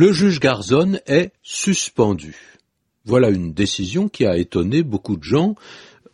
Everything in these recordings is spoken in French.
Le juge Garzon est suspendu. Voilà une décision qui a étonné beaucoup de gens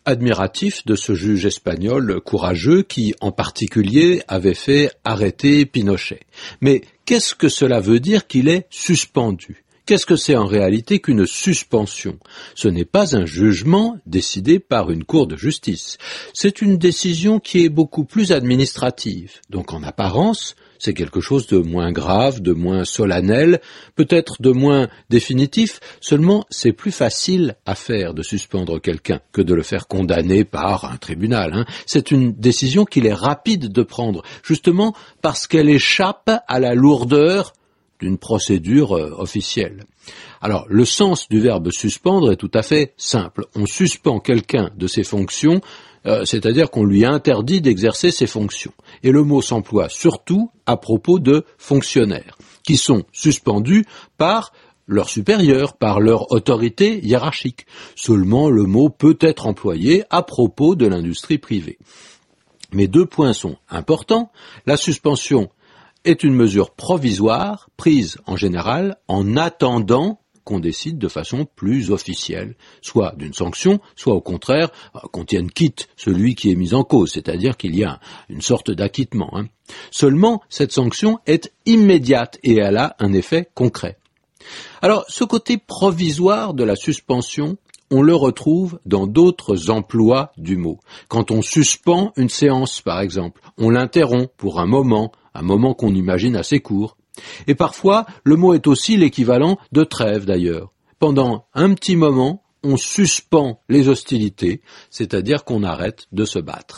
admiratifs de ce juge espagnol courageux qui, en particulier, avait fait arrêter Pinochet. Mais qu'est-ce que cela veut dire qu'il est suspendu? Qu'est-ce que c'est en réalité qu'une suspension? Ce n'est pas un jugement décidé par une cour de justice. C'est une décision qui est beaucoup plus administrative. Donc en apparence, c'est quelque chose de moins grave, de moins solennel, peut-être de moins définitif, seulement c'est plus facile à faire de suspendre quelqu'un que de le faire condamner par un tribunal. Hein. C'est une décision qu'il est rapide de prendre, justement parce qu'elle échappe à la lourdeur d'une procédure euh, officielle. Alors, le sens du verbe suspendre est tout à fait simple. On suspend quelqu'un de ses fonctions, euh, c'est-à-dire qu'on lui interdit d'exercer ses fonctions. Et le mot s'emploie surtout à propos de fonctionnaires, qui sont suspendus par leur supérieur, par leur autorité hiérarchique. Seulement, le mot peut être employé à propos de l'industrie privée. Mais deux points sont importants. La suspension est une mesure provisoire prise en général en attendant qu'on décide de façon plus officielle, soit d'une sanction, soit au contraire euh, qu'on tienne quitte celui qui est mis en cause, c'est-à-dire qu'il y a une sorte d'acquittement. Hein. Seulement, cette sanction est immédiate et elle a un effet concret. Alors, ce côté provisoire de la suspension, on le retrouve dans d'autres emplois du mot. Quand on suspend une séance, par exemple, on l'interrompt pour un moment, un moment qu'on imagine assez court. Et parfois, le mot est aussi l'équivalent de trêve d'ailleurs. Pendant un petit moment, on suspend les hostilités, c'est-à-dire qu'on arrête de se battre.